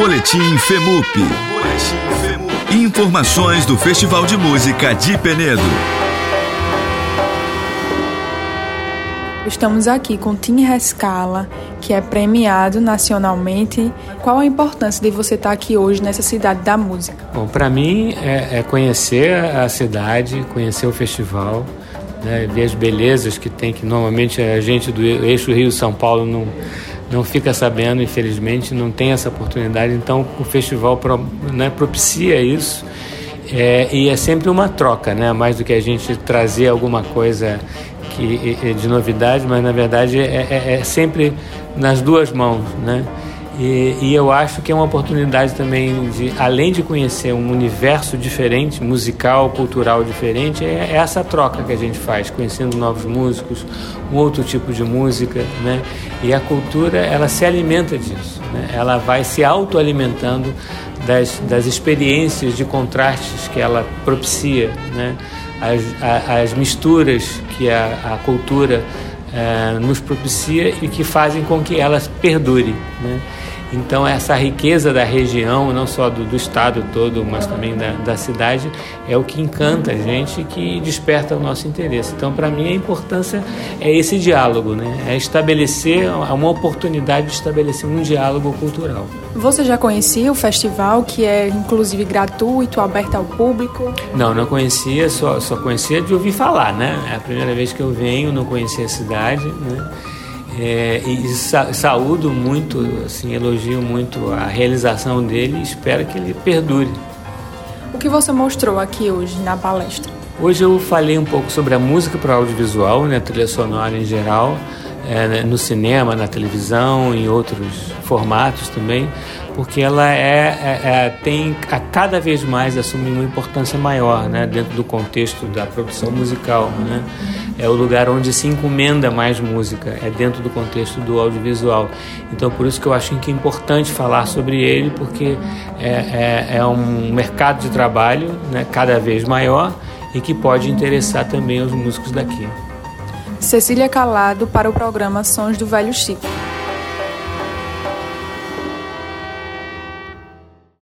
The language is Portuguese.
Boletim FEMUP. Informações do Festival de Música de Penedo. Estamos aqui com Tim Rescala, que é premiado nacionalmente. Qual a importância de você estar aqui hoje nessa cidade da música? Bom, para mim é, é, conhecer a cidade, conhecer o festival, né, ver as belezas que tem, que normalmente a gente do eixo Rio-São Paulo não, não fica sabendo, infelizmente, não tem essa oportunidade. Então o festival né, propicia isso. É, e é sempre uma troca, né? mais do que a gente trazer alguma coisa que, de novidade, mas na verdade é, é, é sempre nas duas mãos, né? E, e, eu acho que é uma oportunidade também de, além de conhecer um universo diferente, musical, cultural diferente, é, é essa troca que a gente faz, conhecendo novos músicos, um outro tipo de música, né? E a cultura, ela se alimenta disso, né? Ela vai se autoalimentando das, das experiências de contrastes que ela propicia, né? as, as misturas que a, a cultura nos propicia e que fazem com que elas perdurem. Né? Então, essa riqueza da região, não só do, do estado todo, mas também da, da, cidade, é o que encanta a gente e que desperta o nosso interesse. Então, para mim, a importância é esse diálogo, né? é estabelecer uma oportunidade de estabelecer um diálogo cultural. Você já conhecia o festival, que é inclusive gratuito, aberto ao público? Não, não conhecia, só, só conhecia de ouvir falar, né? É a primeira vez que eu venho, não conhecia a cidade, né? É, e sa saúdo muito, assim, elogio muito a realização dele e espero que ele perdure. O que você mostrou aqui hoje na palestra? Hoje eu falei um pouco sobre a música para audiovisual, né, trilha sonora em geral, é, né, no cinema, na televisão, em outros formatos também, porque ela é, é, é, tem a cada vez mais assumir uma importância maior né, dentro do contexto da produção musical. Né? É o lugar onde se encomenda mais música, é dentro do contexto do audiovisual. Então, por isso que eu acho que é importante falar sobre ele, porque é, é, é um mercado de trabalho né, cada vez maior e que pode interessar também os músicos daqui. Cecília Calado para o programa Sons do Velho Chico.